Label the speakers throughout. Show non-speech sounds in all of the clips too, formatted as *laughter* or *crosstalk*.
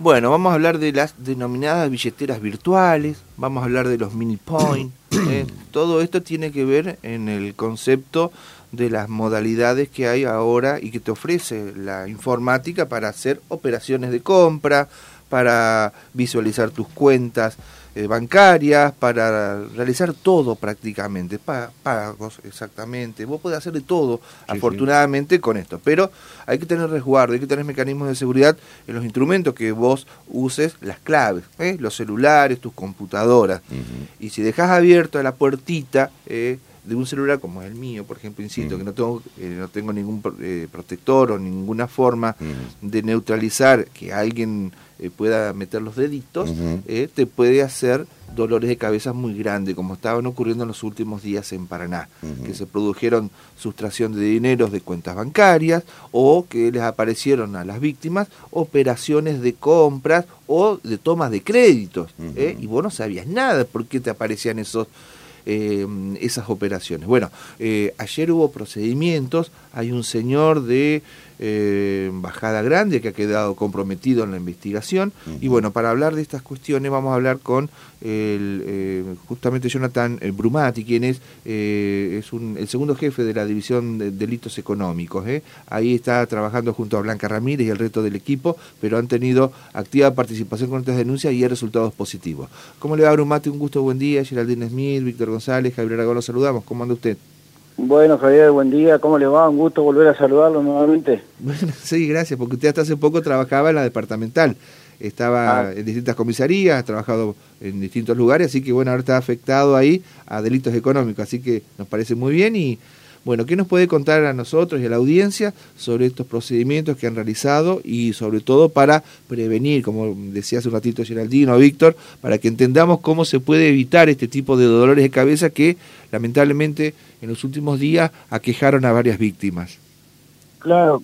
Speaker 1: Bueno, vamos a hablar de las denominadas billeteras virtuales, vamos a hablar de los mini point. *coughs* ¿eh? Todo esto tiene que ver en el concepto de las modalidades que hay ahora y que te ofrece la informática para hacer operaciones de compra, para visualizar tus cuentas eh, bancarias, para realizar todo prácticamente, pagos exactamente. Vos podés hacer de todo, afortunadamente, con esto. Pero hay que tener resguardo, hay que tener mecanismos de seguridad en los instrumentos que vos uses, las claves, ¿eh? los celulares, tus computadoras. Y si dejas abierta la puertita, eh, de un celular como el mío, por ejemplo, insisto, que no tengo, eh, no tengo ningún eh, protector o ninguna forma de neutralizar que alguien eh, pueda meter los deditos, te puede hacer dolores de cabeza muy grandes, como estaban ocurriendo en los últimos días en Paraná, que se produjeron sustracción de dineros de cuentas bancarias o que les aparecieron a las víctimas operaciones de compras o de tomas de créditos, y vos no sabías nada por qué te aparecían esos eh, esas operaciones. Bueno, eh, ayer hubo procedimientos, hay un señor de eh, Bajada Grande que ha quedado comprometido en la investigación y bueno, para hablar de estas cuestiones vamos a hablar con el, justamente Jonathan Brumati, quien es, es el segundo jefe de la División de Delitos Económicos. Ahí está trabajando junto a Blanca Ramírez y el resto del equipo, pero han tenido activa participación con estas denuncias y hay resultados positivos. ¿Cómo le va Brumati? Un gusto, buen día. Geraldine Smith, Víctor González, Javier Aragón, lo saludamos. ¿Cómo anda usted?
Speaker 2: Bueno, Javier, buen día. ¿Cómo le va? Un gusto volver a saludarlo nuevamente.
Speaker 1: Bueno, *laughs* sí, gracias, porque usted hasta hace poco trabajaba en la departamental. Estaba ah. en distintas comisarías, ha trabajado en distintos lugares, así que bueno, ahora está afectado ahí a delitos económicos, así que nos parece muy bien y bueno, ¿qué nos puede contar a nosotros y a la audiencia sobre estos procedimientos que han realizado y sobre todo para prevenir, como decía hace un ratito Geraldino, Víctor, para que entendamos cómo se puede evitar este tipo de dolores de cabeza que lamentablemente en los últimos días aquejaron a varias víctimas?
Speaker 2: Claro,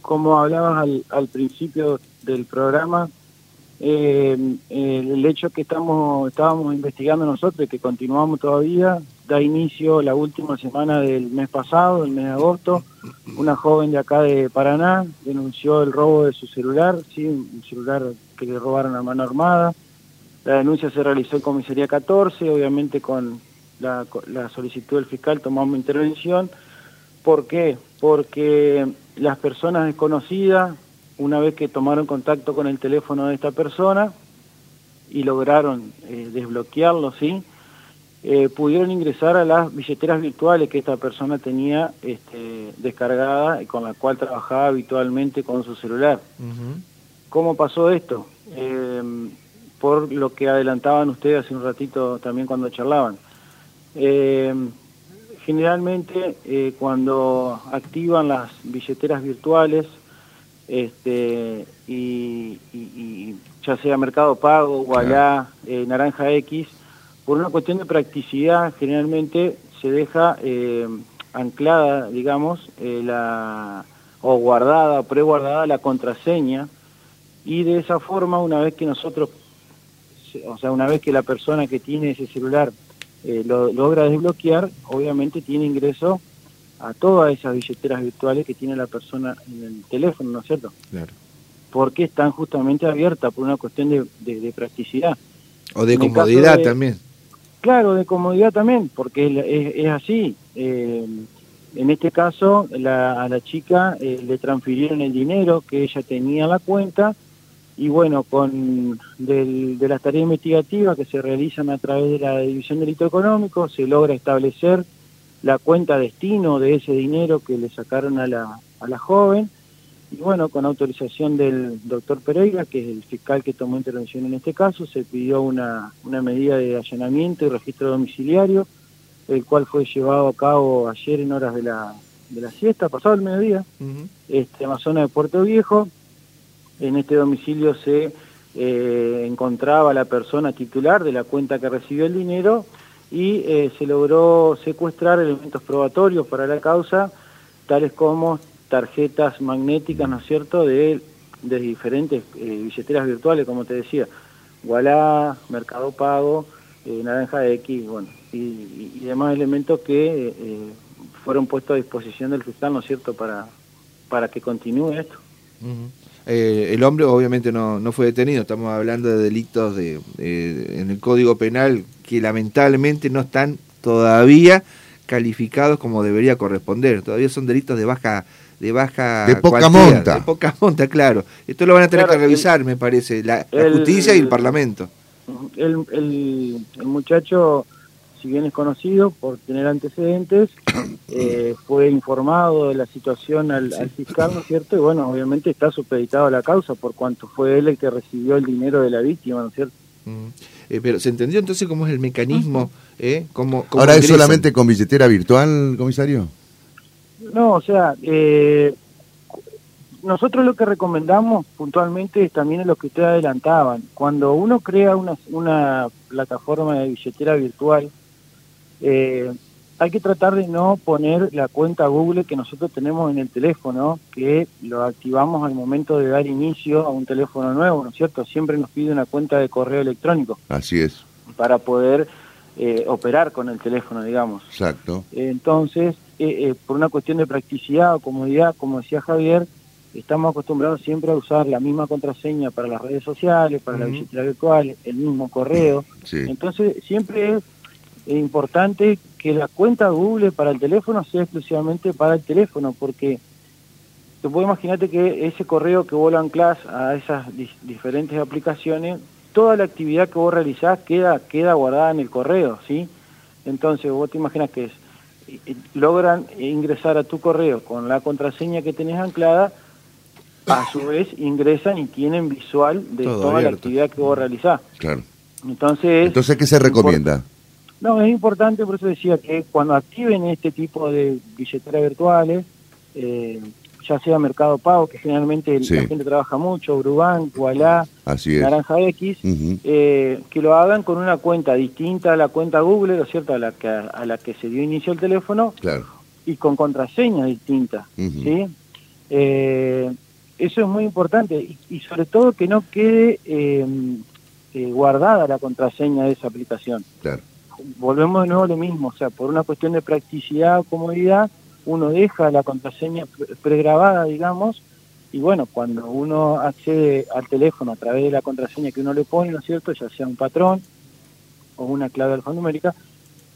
Speaker 2: como hablabas al, principio del programa, eh, el hecho que estamos estábamos investigando nosotros y que continuamos todavía da inicio la última semana del mes pasado, el mes de agosto. Una joven de acá de Paraná denunció el robo de su celular, sí, un celular que le robaron a mano armada. La denuncia se realizó en comisaría 14, obviamente con la, solicitud del fiscal tomamos intervención. ¿Por qué? Porque las personas desconocidas, una vez que tomaron contacto con el teléfono de esta persona y lograron eh, desbloquearlo, ¿sí? Eh, pudieron ingresar a las billeteras virtuales que esta persona tenía este, descargada y con la cual trabajaba habitualmente con su celular. ¿Cómo pasó esto? Eh, por lo que adelantaban ustedes hace un ratito también cuando charlaban. Eh, generalmente cuando activan las billeteras virtuales, este, y, ya sea Mercado Pago, Wallah, Naranja X, por una cuestión de practicidad, generalmente se deja eh, anclada, digamos, eh, la, o guardada, preguardada la contraseña, y de esa forma, una vez que nosotros, o sea, una vez que la persona que tiene ese celular eh, lo logra desbloquear, obviamente tiene ingreso a todas esas billeteras virtuales que tiene la persona en el teléfono, ¿no es cierto? Claro. Porque están justamente abiertas por una cuestión de, practicidad.
Speaker 1: O de comodidad también.
Speaker 2: Claro, de comodidad también, porque es, así. Eh, en este caso, a la chica eh, le transfirieron el dinero que ella tenía en la cuenta y bueno, con de las tareas investigativas que se realizan a través de la División de Delito Económico, se logra establecer la cuenta destino de ese dinero que le sacaron a la, a la joven y bueno, con autorización del doctor Pereira, que es el fiscal que tomó intervención en este caso, se pidió una, una medida de allanamiento y registro domiciliario, el cual fue llevado a cabo ayer en horas de la, de la siesta, pasado el mediodía, este, en la zona de Puerto Viejo. En este domicilio se eh, encontraba la persona titular de la cuenta que recibió el dinero y eh, se logró secuestrar elementos probatorios para la causa, tales como tarjetas magnéticas, ¿no es cierto?, de, de diferentes eh, billeteras virtuales, como te decía, Wallah, Mercado Pago, eh, Naranja X, bueno, y, demás elementos que eh, fueron puestos a disposición del fiscal, ¿no es cierto?, para, para que continúe esto.
Speaker 1: El hombre obviamente no, no fue detenido, estamos hablando de delitos de, en el Código Penal que lamentablemente no están todavía calificados como debería corresponder, todavía son delitos de baja de baja
Speaker 3: de poca monta.
Speaker 1: De poca monta, claro. Esto lo van a tener que revisar, me parece, la, justicia y el Parlamento.
Speaker 2: El, el, muchacho, si bien es conocido por tener antecedentes, *coughs* eh, fue informado de la situación al, fiscal, ¿no es cierto? Y bueno, obviamente está supeditado a la causa por cuanto fue él el que recibió el dinero de la víctima, ¿no es cierto?
Speaker 1: Eh, pero ¿se entendió entonces cómo es el mecanismo? Eh? ¿Cómo,
Speaker 3: ¿Ahora es solamente con billetera virtual, comisario?
Speaker 2: No, o sea, eh, nosotros lo que recomendamos puntualmente es también lo que ustedes adelantaban. Cuando uno crea una, una plataforma de billetera virtual, eh, hay que tratar de no poner la cuenta Google que nosotros tenemos en el teléfono, que lo activamos al momento de dar inicio a un teléfono nuevo, ¿no es cierto? Siempre nos pide una cuenta de correo electrónico.
Speaker 3: Así es.
Speaker 2: Para poder eh, operar con el teléfono, digamos.
Speaker 3: Exacto.
Speaker 2: entonces, eh, eh, por una cuestión de practicidad o comodidad, como decía Javier, estamos acostumbrados siempre a usar la misma contraseña para las redes sociales, para la billetera virtual, el mismo correo. *laughs* Entonces, siempre es importante que la cuenta Google para el teléfono sea exclusivamente para el teléfono, porque te puedo imaginarte que ese correo que vos lo anclás a esas diferentes aplicaciones, toda la actividad que vos realizás queda, queda guardada en el correo, ¿sí? Entonces, vos te imaginas que es logran ingresar a tu correo con la contraseña que tenés anclada, a su *coughs* vez ingresan y tienen visual de toda la actividad que vos realizás.
Speaker 3: Claro.
Speaker 2: Entonces,
Speaker 3: Entonces ¿qué se recomienda?
Speaker 2: No, es importante, por eso decía que cuando activen este tipo de billeteras virtuales, eh, ya sea Mercado Pago, que generalmente la gente trabaja mucho, Brubank, Wallah, Naranja X, eh, que lo hagan con una cuenta distinta a la cuenta Google, ¿no es cierto?, a la que, a la que se dio inicio el teléfono, y con contraseña distinta, ¿sí? Eh, eso es muy importante, y, sobre todo que no quede eh, guardada la contraseña de esa aplicación. Volvemos de nuevo a lo mismo, o sea, por una cuestión de practicidad o comodidad, uno deja la contraseña pregrabada, digamos, y bueno, cuando uno accede al teléfono a través de la contraseña que uno le pone, ¿no es cierto?, ya sea un patrón o una clave alfanumérica,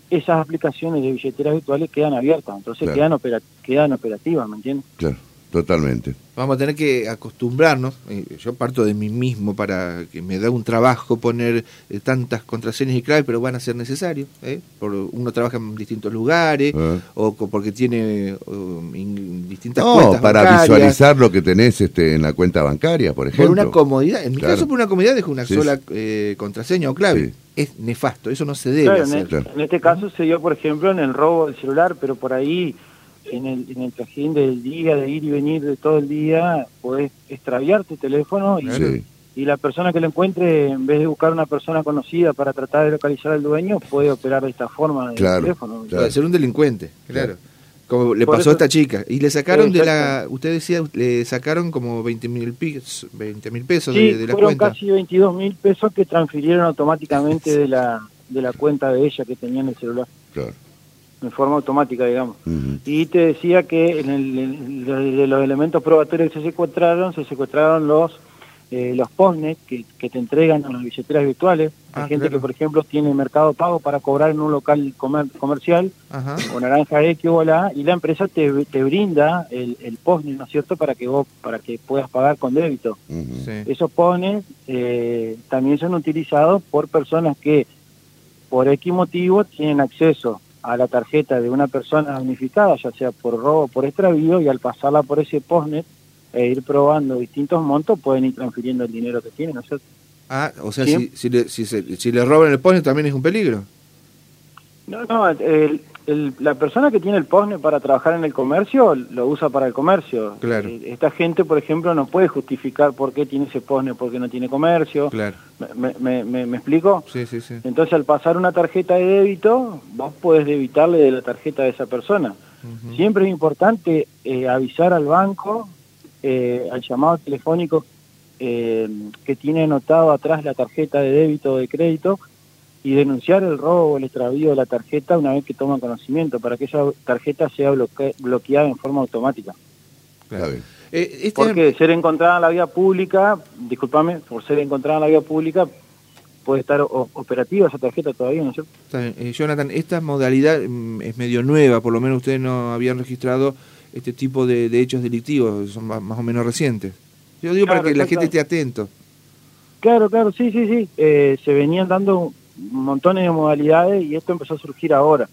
Speaker 2: esas aplicaciones de billeteras virtuales quedan abiertas, entonces quedan, quedan operativas, ¿me entiendes?
Speaker 3: Claro. Totalmente.
Speaker 1: Vamos a tener que acostumbrarnos, eh, yo parto de mí mismo para que me da un trabajo poner eh, tantas contraseñas y claves, pero van a ser necesarios, ¿eh? por uno trabaja en distintos lugares ah. o porque tiene distintas
Speaker 3: no, para visualizar lo que tenés este, en la cuenta bancaria, por ejemplo.
Speaker 1: Por una comodidad, en mi caso por una comodidad dejo una sola contraseña o clave. Es nefasto, eso no se debe hacer.
Speaker 2: en este caso se dio, por ejemplo, en el robo del celular, pero por ahí en el, en el trajín del día, de ir y venir de todo el día, podés extraviar tu teléfono y, y la persona que lo encuentre, en vez de buscar una persona conocida para tratar de localizar al dueño, puede operar de esta forma el teléfono.
Speaker 1: Puede ser un delincuente, claro. Como le pasó a esta chica. Y le sacaron de la, usted decía, le sacaron como 20 mil pesos, 20 mil pesos de, la
Speaker 2: fueron
Speaker 1: cuenta.
Speaker 2: casi 22 mil pesos que transfirieron automáticamente *laughs* de la de la cuenta de ella que tenía en el celular. Claro en forma automática, digamos. Y te decía que en el, de los elementos probatorios que se secuestraron, se secuestraron los eh, los postnet que, que, te entregan a las billeteras virtuales. Hay ah, gente que, por ejemplo, tiene mercado pago para cobrar en un local comercial o naranja X o la y la empresa te, te brinda el, el postnet, ¿no es cierto?, para que vos para que puedas pagar con débito. Esos postnet eh, también son utilizados por personas que, por X motivo, tienen acceso a la tarjeta de una persona unificada, ya sea por robo o por extravío, y al pasarla por ese postnet e ir probando distintos montos, pueden ir transfiriendo el dinero que tienen, ¿no es cierto?
Speaker 1: Ah, o sea, si, si, le, si, si le roban el postnet también es un peligro.
Speaker 2: No, no, el, la persona que tiene el POSNE para trabajar en el comercio lo usa para el comercio.
Speaker 1: Claro.
Speaker 2: Eh, esta gente, por ejemplo, no puede justificar por qué tiene ese POSNE porque no tiene comercio.
Speaker 1: Claro.
Speaker 2: ¿Me, me, explico?
Speaker 1: Sí, sí, sí.
Speaker 2: Entonces, al pasar una tarjeta de débito, vos podés debitarle de la tarjeta de esa persona. Siempre es importante eh, avisar al banco, eh, al llamado telefónico que tiene anotado atrás la tarjeta de débito o de crédito, y denunciar el robo o el extravío de la tarjeta una vez que toman conocimiento para que esa tarjeta sea bloqueada en forma automática.
Speaker 1: Claro.
Speaker 2: Eh, este Porque ser encontrada en la vía pública, discúlpame, por ser encontrada en la vía pública, puede estar operativa esa tarjeta todavía, ¿no es cierto?
Speaker 1: Eh, Jonathan, esta modalidad mm, es medio nueva, por lo menos ustedes no habían registrado este tipo de, hechos delictivos, son más, o menos recientes. Yo digo para que la gente esté atento.
Speaker 2: Claro, claro, sí, sí, sí. Eh, se venían dando montones de modalidades y esto empezó a surgir ahora.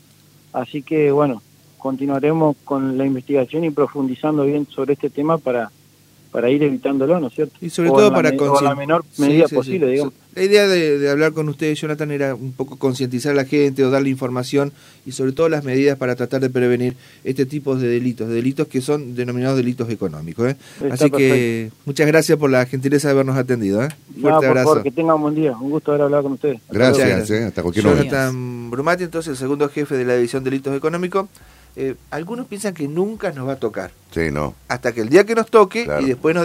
Speaker 2: Así que, bueno, continuaremos con la investigación y profundizando bien sobre este tema para, para ir evitándolo, ¿no es cierto?
Speaker 1: Y sobre todo para
Speaker 2: la menor medida posible, digamos.
Speaker 1: La idea de, hablar con ustedes, Jonathan, era un poco concientizar a la gente o darle información y sobre todo las medidas para tratar de prevenir este tipo de delitos, de delitos que son denominados delitos económicos. ¿eh? Así que muchas gracias por la gentileza de habernos atendido. ¿eh?
Speaker 2: Fuerte abrazo. que tengan un buen día, un gusto haber hablado con ustedes.
Speaker 3: gracias, ¿eh? hasta cualquier momento.
Speaker 1: Jonathan Brumati, entonces el segundo jefe de la División de Delitos Económicos. Eh, algunos piensan que nunca nos va a tocar.
Speaker 3: Sí, no.
Speaker 1: Hasta que el día que nos toque y después nos